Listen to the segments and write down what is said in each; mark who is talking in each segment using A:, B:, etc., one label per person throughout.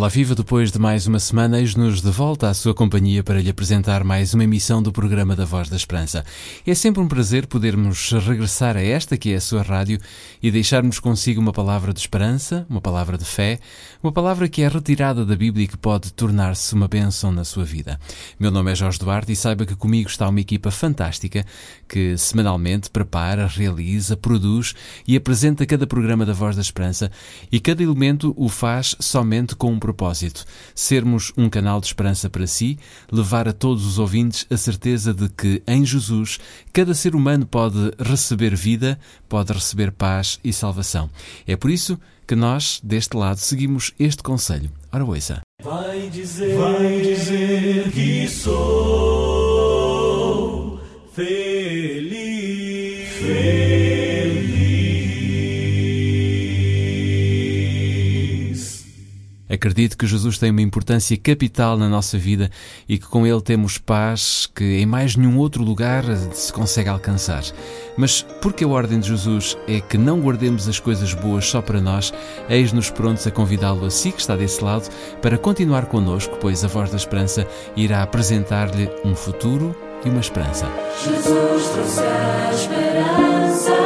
A: Olá, viva! Depois de mais uma semana, eis-nos de volta à sua companhia para lhe apresentar mais uma emissão do programa da Voz da Esperança. É sempre um prazer podermos regressar a esta que é a sua rádio e deixarmos consigo uma palavra de esperança, uma palavra de fé, uma palavra que é retirada da Bíblia e que pode tornar-se uma bênção na sua vida. Meu nome é Jorge Duarte e saiba que comigo está uma equipa fantástica que semanalmente prepara, realiza, produz e apresenta cada programa da Voz da Esperança e cada elemento o faz somente com um propósito: sermos um canal de esperança para si, levar a todos os ouvintes a certeza de que em Jesus cada ser humano pode receber vida, pode receber paz e salvação. É por isso que nós, deste lado, seguimos este conselho. Ora, ouça.
B: Vai dizer, vai dizer que sou feliz.
A: Acredito que Jesus tem uma importância capital na nossa vida e que com ele temos paz que em mais nenhum outro lugar se consegue alcançar. Mas porque a ordem de Jesus é que não guardemos as coisas boas só para nós, eis-nos prontos a convidá-lo a si que está desse lado para continuar connosco, pois a Voz da Esperança irá apresentar-lhe um futuro e uma esperança.
B: Jesus trouxe a esperança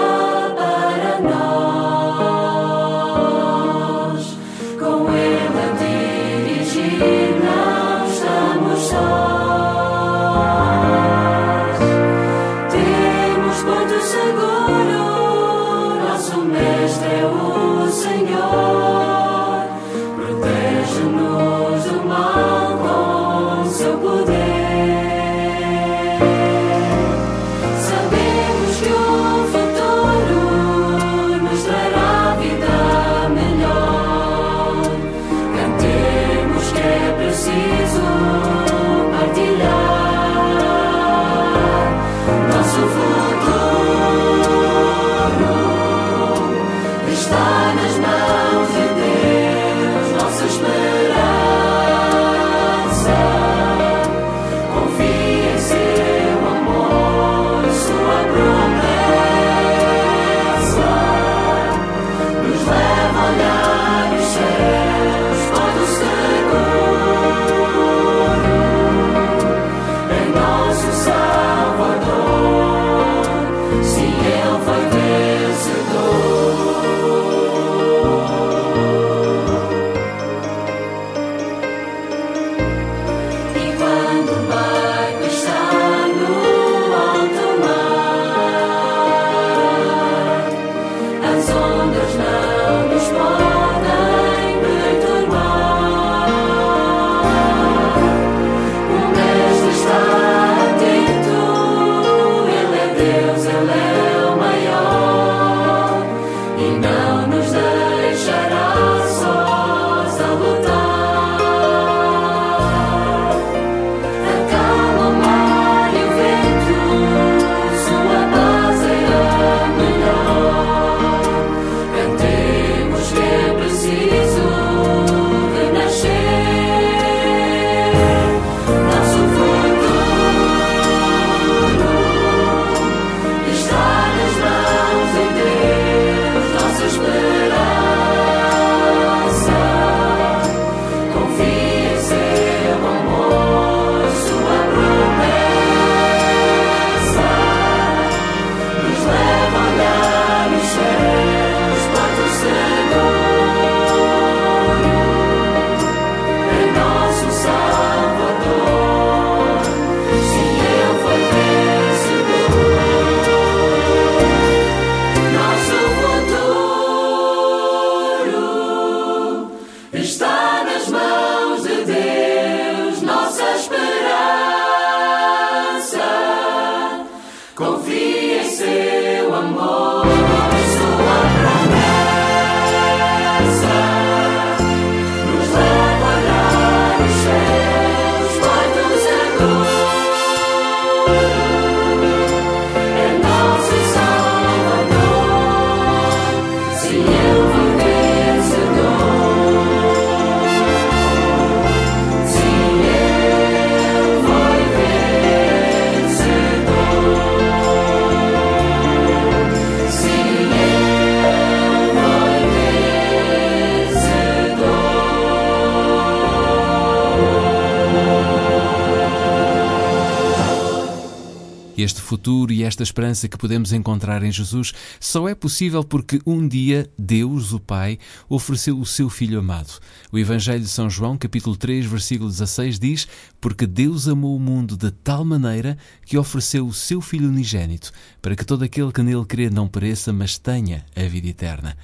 A: Este futuro e esta esperança que podemos encontrar em Jesus só é possível porque um dia Deus, o Pai, ofereceu o seu Filho amado. O Evangelho de São João, capítulo 3, versículo 16 diz: Porque Deus amou o mundo de tal maneira que ofereceu o seu Filho unigênito, para que todo aquele que nele crê não pereça, mas tenha a vida eterna.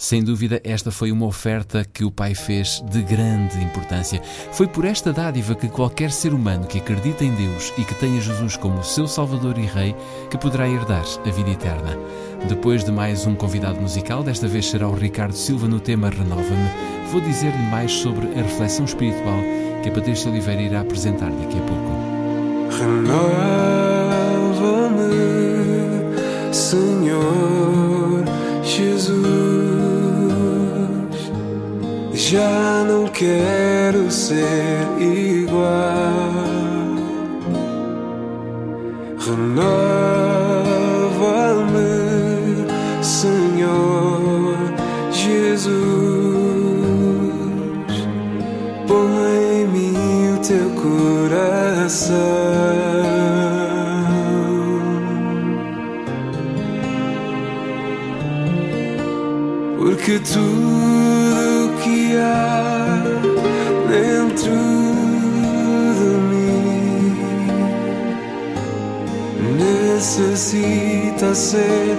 A: Sem dúvida, esta foi uma oferta que o Pai fez de grande importância. Foi por esta dádiva que qualquer ser humano que acredita em Deus e que tenha Jesus como seu Salvador e Rei, que poderá herdar a vida eterna. Depois de mais um convidado musical, desta vez será o Ricardo Silva no tema Renova-me, vou dizer-lhe mais sobre a reflexão espiritual que a Patrícia Oliveira irá apresentar daqui a pouco.
C: Renova-me, Senhor já não quero ser igual. Renova-me, Senhor Jesus. Põe em mim o teu coração. Porque tudo necessita ser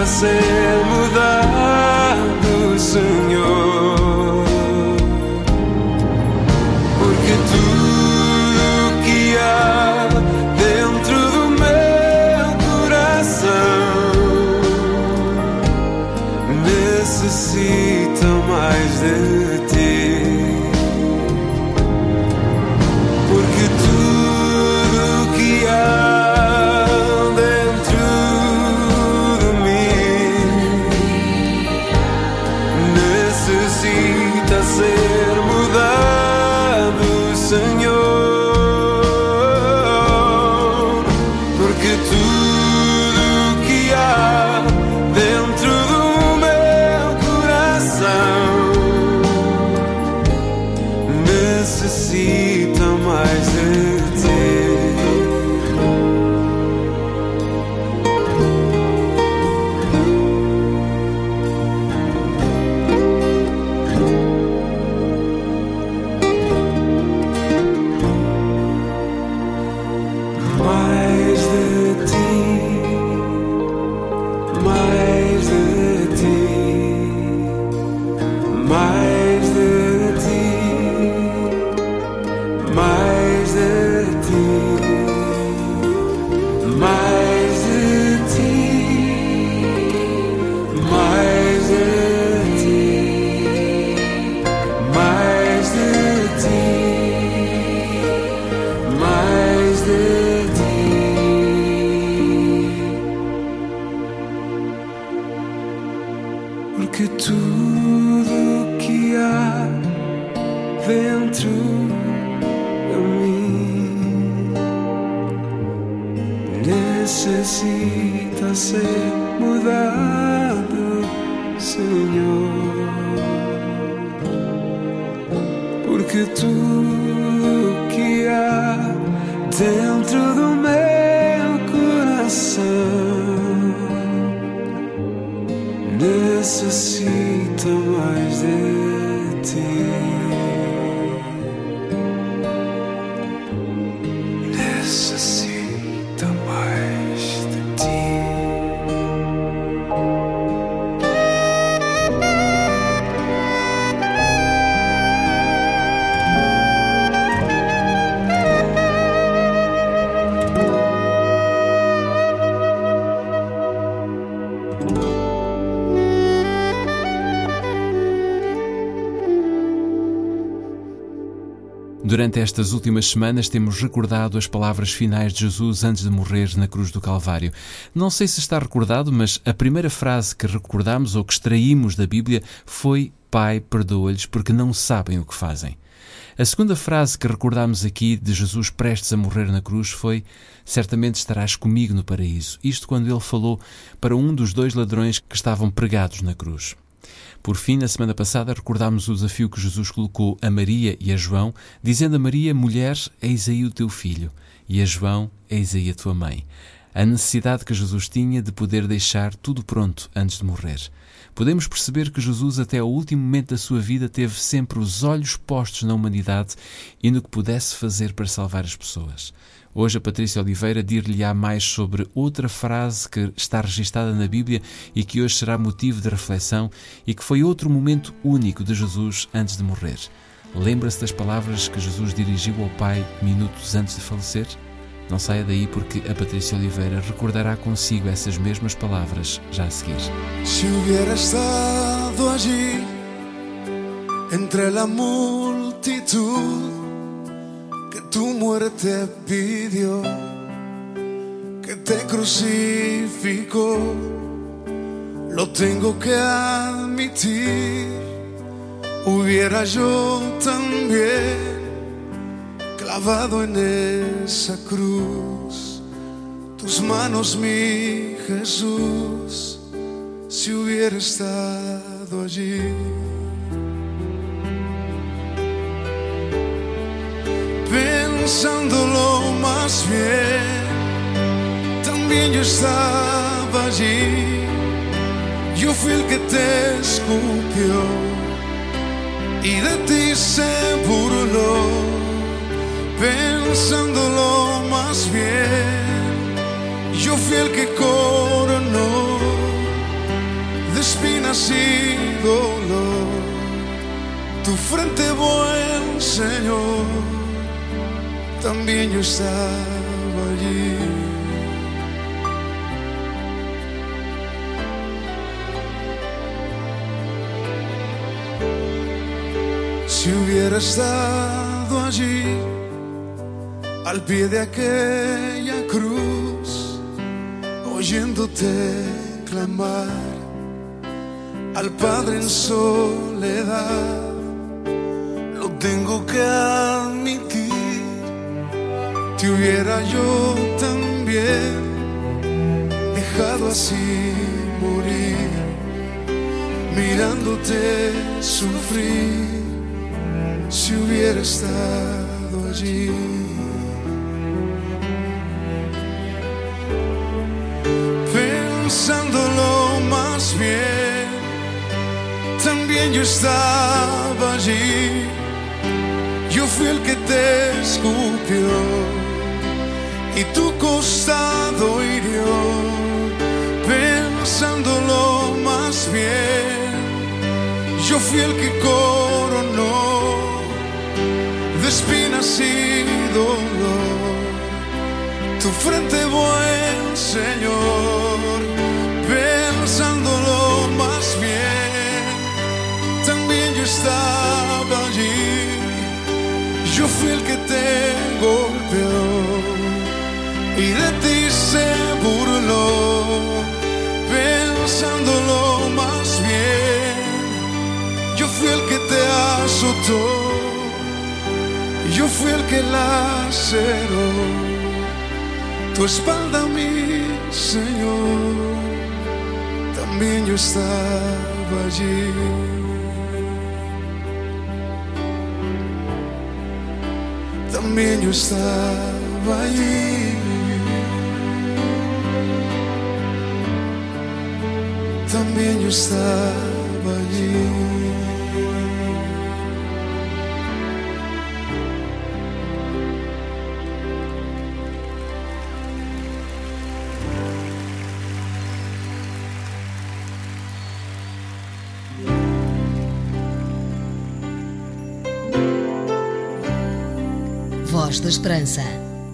C: necessita necessita dentro de mim necesita ser mudado, Senhor. Porque tudo que há dentro do meu coração necessita mais de
A: Durante estas últimas semanas temos recordado as palavras finais de Jesus antes de morrer na cruz do Calvário. Não sei se está recordado, mas a primeira frase que recordamos ou que extraímos da Bíblia foi Pai, perdoa-lhes porque não sabem o que fazem. A segunda frase que recordamos aqui de Jesus prestes a morrer na cruz foi Certamente estarás comigo no paraíso. Isto quando ele falou para um dos dois ladrões que estavam pregados na cruz. Por fim, na semana passada, recordámos o desafio que Jesus colocou a Maria e a João, dizendo a Maria: Mulher, eis aí o teu filho, e a João: Eis aí a tua mãe. A necessidade que Jesus tinha de poder deixar tudo pronto antes de morrer. Podemos perceber que Jesus, até ao último momento da sua vida, teve sempre os olhos postos na humanidade e no que pudesse fazer para salvar as pessoas. Hoje a Patrícia Oliveira dir-lhe-á mais sobre outra frase que está registada na Bíblia e que hoje será motivo de reflexão e que foi outro momento único de Jesus antes de morrer. Lembra-se das palavras que Jesus dirigiu ao Pai minutos antes de falecer? Não saia daí porque a Patrícia Oliveira recordará consigo essas mesmas palavras já a seguir.
D: Si hubiera estado allí entre la multitud que tu muerte pidió, que te crucificó, lo tengo que admitir, hubiera yo también clavado en esa cruz tus manos, mi Jesús, si hubiera estado allí. Pensándolo más bien, también yo estaba allí. Yo fui el que te escupió y de ti se burló. Pensándolo más bien, yo fui el que coronó de espinas y dolor tu frente, buen Señor. También yo estaba allí. Si hubiera estado allí, al pie de aquella cruz, oyéndote clamar al Padre en soledad, lo tengo que admitir, te hubiera yo también dejado así morir, mirándote sufrir, si hubiera estado allí. Pensándolo más bien, también yo estaba allí. Yo fui el que te escupió y tu costado hirió. Pensándolo más bien, yo fui el que coronó de espinas y dolor tu frente, buen Señor, pensándolo más bien, también yo estaba allí, yo fui el que te golpeó y de ti se burló, pensándolo más bien, yo fui el que te azotó, yo fui el que laceró tua espalda a mim, Senhor. Também eu estava allí. Também eu estava allí. Também eu estava allí.
E: Voz da Esperança.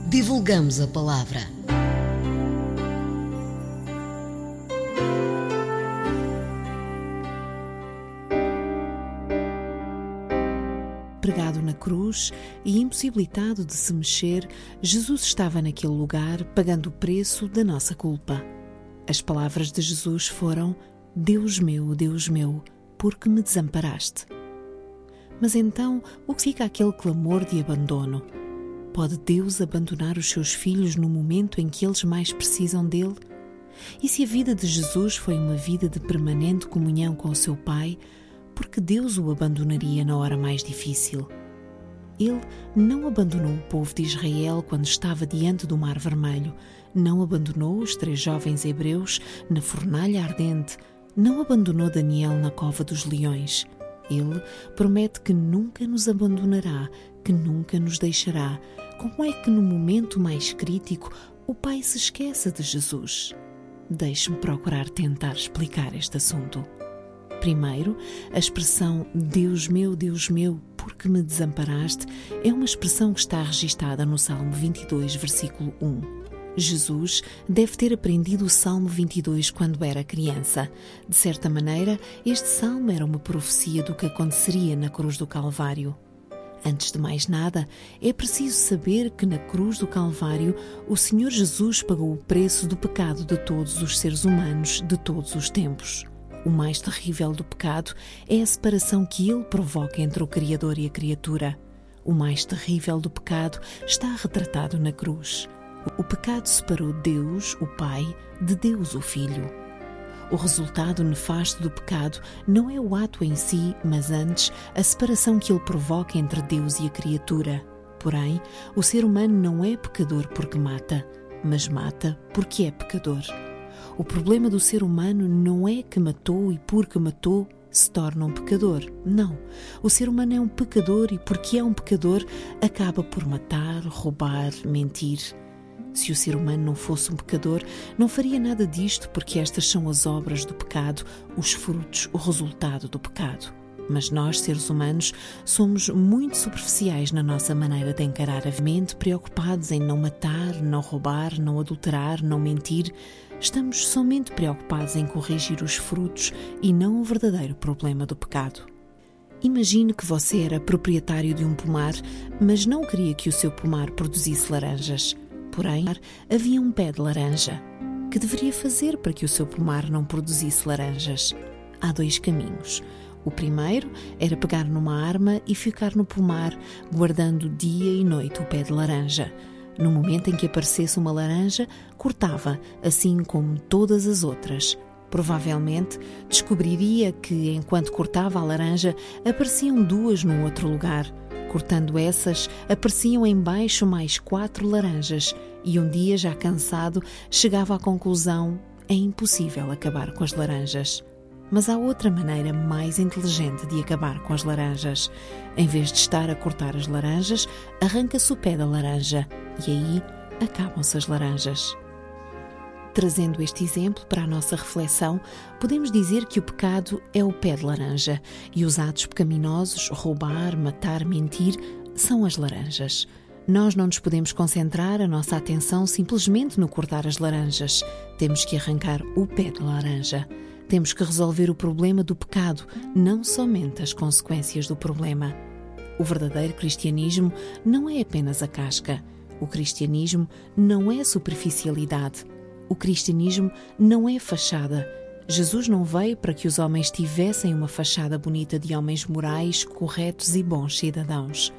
E: Divulgamos a palavra. Pregado na cruz e impossibilitado de se mexer, Jesus estava naquele lugar pagando o preço da nossa culpa. As palavras de Jesus foram: Deus meu, Deus meu, por que me desamparaste? Mas então, o que fica aquele clamor de abandono? Pode Deus abandonar os seus filhos no momento em que eles mais precisam dele? E se a vida de Jesus foi uma vida de permanente comunhão com o seu Pai, por que Deus o abandonaria na hora mais difícil? Ele não abandonou o povo de Israel quando estava diante do Mar Vermelho, não abandonou os três jovens hebreus na fornalha ardente, não abandonou Daniel na cova dos leões. Ele promete que nunca nos abandonará, que nunca nos deixará. Como é que no momento mais crítico o Pai se esquece de Jesus? Deixe-me procurar tentar explicar este assunto. Primeiro, a expressão Deus meu, Deus meu, por que me desamparaste é uma expressão que está registada no Salmo 22, versículo 1. Jesus deve ter aprendido o Salmo 22 quando era criança. De certa maneira, este salmo era uma profecia do que aconteceria na cruz do Calvário. Antes de mais nada, é preciso saber que na cruz do Calvário o Senhor Jesus pagou o preço do pecado de todos os seres humanos de todos os tempos. O mais terrível do pecado é a separação que ele provoca entre o Criador e a criatura. O mais terrível do pecado está retratado na cruz. O pecado separou Deus, o Pai, de Deus, o Filho. O resultado nefasto do pecado não é o ato em si, mas antes a separação que ele provoca entre Deus e a criatura. Porém, o ser humano não é pecador porque mata, mas mata porque é pecador. O problema do ser humano não é que matou e porque matou se torna um pecador. Não. O ser humano é um pecador e porque é um pecador acaba por matar, roubar, mentir. Se o ser humano não fosse um pecador, não faria nada disto porque estas são as obras do pecado, os frutos, o resultado do pecado. Mas nós, seres humanos, somos muito superficiais na nossa maneira de encarar a mente, preocupados em não matar, não roubar, não adulterar, não mentir. Estamos somente preocupados em corrigir os frutos e não o verdadeiro problema do pecado. Imagine que você era proprietário de um pomar, mas não queria que o seu pomar produzisse laranjas. Porém, havia um pé de laranja. Que deveria fazer para que o seu pomar não produzisse laranjas? Há dois caminhos. O primeiro era pegar numa arma e ficar no pomar, guardando dia e noite o pé de laranja. No momento em que aparecesse uma laranja, cortava, assim como todas as outras. Provavelmente descobriria que, enquanto cortava a laranja, apareciam duas num outro lugar. Cortando essas, apareciam embaixo mais quatro laranjas, e um dia, já cansado, chegava à conclusão: é impossível acabar com as laranjas. Mas há outra maneira mais inteligente de acabar com as laranjas. Em vez de estar a cortar as laranjas, arranca-se o pé da laranja e aí acabam-se as laranjas. Trazendo este exemplo para a nossa reflexão, podemos dizer que o pecado é o pé de laranja e os atos pecaminosos, roubar, matar, mentir, são as laranjas. Nós não nos podemos concentrar a nossa atenção simplesmente no cortar as laranjas. Temos que arrancar o pé da laranja. Temos que resolver o problema do pecado, não somente as consequências do problema. O verdadeiro cristianismo não é apenas a casca. O cristianismo não é superficialidade. O cristianismo não é fachada. Jesus não veio para que os homens tivessem uma fachada bonita de homens morais, corretos e bons cidadãos.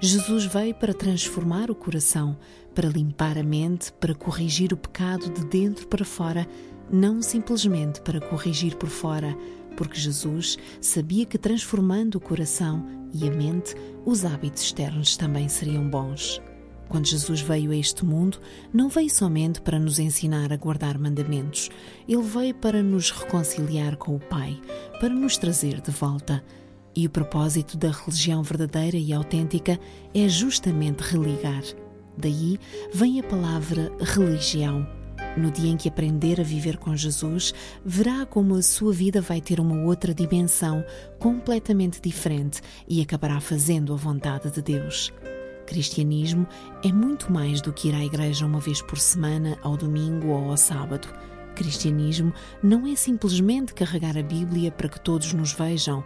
E: Jesus veio para transformar o coração, para limpar a mente, para corrigir o pecado de dentro para fora, não simplesmente para corrigir por fora, porque Jesus sabia que transformando o coração e a mente, os hábitos externos também seriam bons. Quando Jesus veio a este mundo, não veio somente para nos ensinar a guardar mandamentos, ele veio para nos reconciliar com o Pai, para nos trazer de volta. E o propósito da religião verdadeira e autêntica é justamente religar. Daí vem a palavra religião. No dia em que aprender a viver com Jesus, verá como a sua vida vai ter uma outra dimensão completamente diferente e acabará fazendo a vontade de Deus. Cristianismo é muito mais do que ir à igreja uma vez por semana, ao domingo ou ao sábado. Cristianismo não é simplesmente carregar a Bíblia para que todos nos vejam.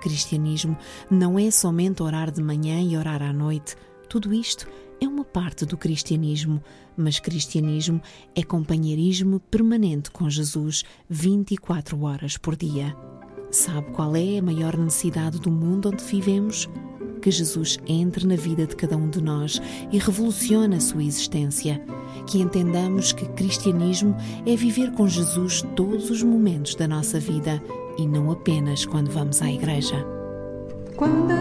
E: Cristianismo não é somente orar de manhã e orar à noite. Tudo isto é uma parte do cristianismo, mas cristianismo é companheirismo permanente com Jesus 24 horas por dia. Sabe qual é a maior necessidade do mundo onde vivemos? Que Jesus entre na vida de cada um de nós e revolucione a sua existência. Que entendamos que cristianismo é viver com Jesus todos os momentos da nossa vida e não apenas quando vamos à igreja.
F: Quando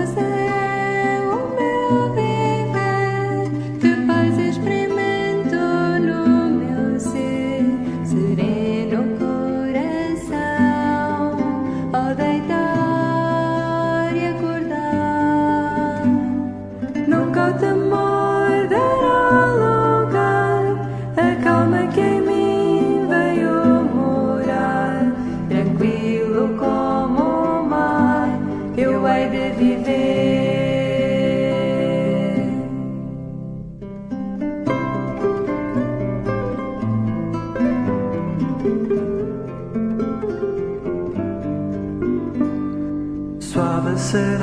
B: passos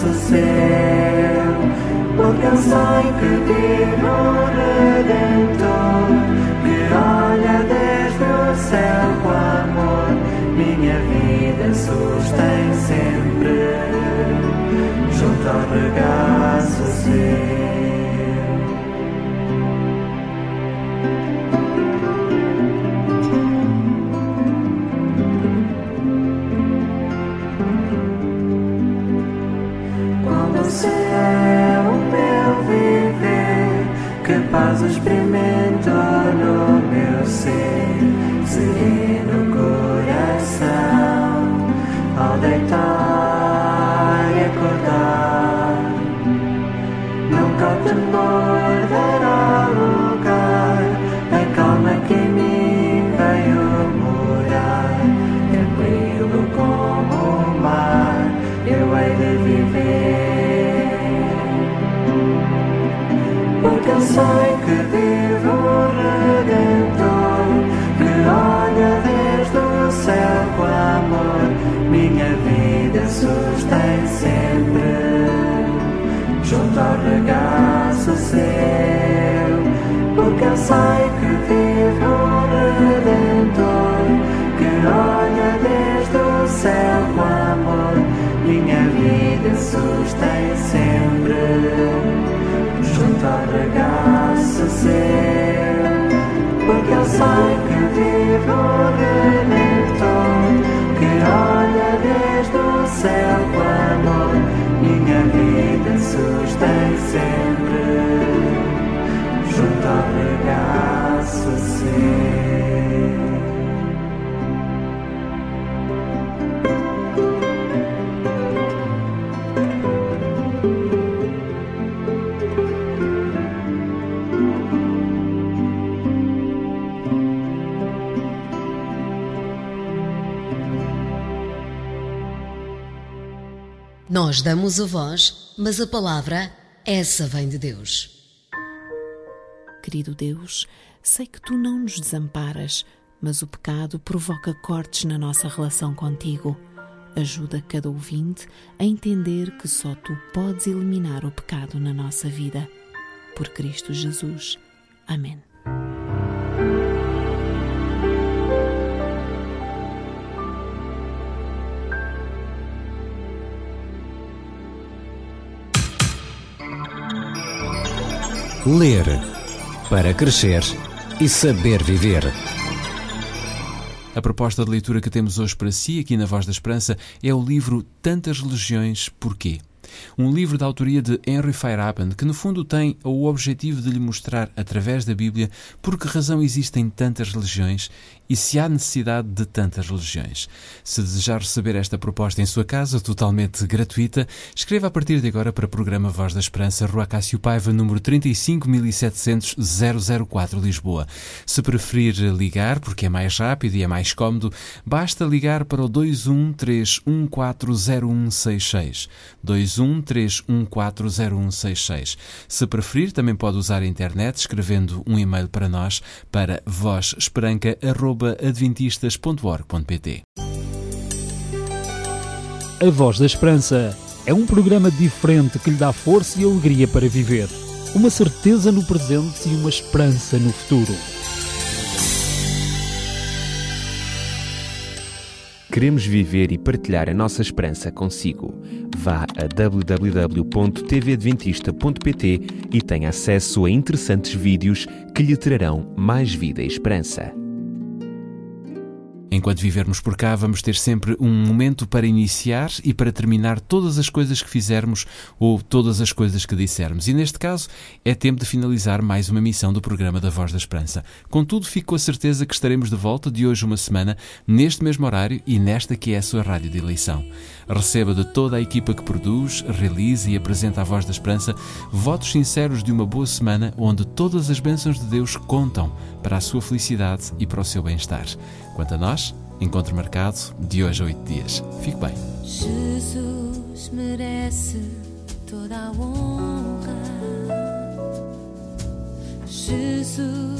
B: regaço céu porque eu sei paz experimento no meu ser, sereno Eu sei sustém sempre junto ao regaço seu, porque eu sei que vive o Redentor que olha desde o céu com amor, minha vida sustém sempre ao regaço seu, porque eu sei que vive o Redentor que olha desde o céu com amor, minha vida sustém sempre junto ao regaço seu.
E: Nós damos a voz, mas a palavra, essa vem de Deus. Querido Deus, sei que tu não nos desamparas, mas o pecado provoca cortes na nossa relação contigo. Ajuda cada ouvinte a entender que só tu podes eliminar o pecado na nossa vida. Por Cristo Jesus. Amém.
F: Ler para crescer e saber viver.
A: A proposta de leitura que temos hoje para si, aqui na Voz da Esperança, é o livro Tantas Religiões, Porquê? Um livro da autoria de Henry Feyerabend que, no fundo, tem o objetivo de lhe mostrar, através da Bíblia, por que razão existem tantas religiões e se há necessidade de tantas religiões. Se desejar receber esta proposta em sua casa, totalmente gratuita, escreva a partir de agora para o programa Voz da Esperança, Rua Cássio Paiva, número 35700 004 Lisboa. Se preferir ligar, porque é mais rápido e é mais cómodo, basta ligar para o 213140166. 213140166. Se preferir, também pode usar a internet escrevendo um e-mail para nós para vozesperanca.adventistas.org.pt.
G: A Voz da Esperança é um programa diferente que lhe dá força e alegria para viver. Uma certeza no presente e uma esperança no futuro.
H: Queremos viver e partilhar a nossa esperança consigo. Vá a www.tvadventista.pt e tenha acesso a interessantes vídeos que lhe trarão mais vida e esperança.
A: Enquanto vivermos por cá, vamos ter sempre um momento para iniciar e para terminar todas as coisas que fizermos ou todas as coisas que dissermos. E neste caso, é tempo de finalizar mais uma missão do programa da Voz da Esperança. Contudo, fico com a certeza que estaremos de volta de hoje uma semana, neste mesmo horário e nesta que é a sua rádio de eleição. Receba de toda a equipa que produz, realiza e apresenta a Voz da Esperança votos sinceros de uma boa semana onde todas as bênçãos de Deus contam para a sua felicidade e para o seu bem-estar. Quanto a nós, encontro marcado de hoje a oito dias. Fique bem.
I: Jesus merece toda a honra. Jesus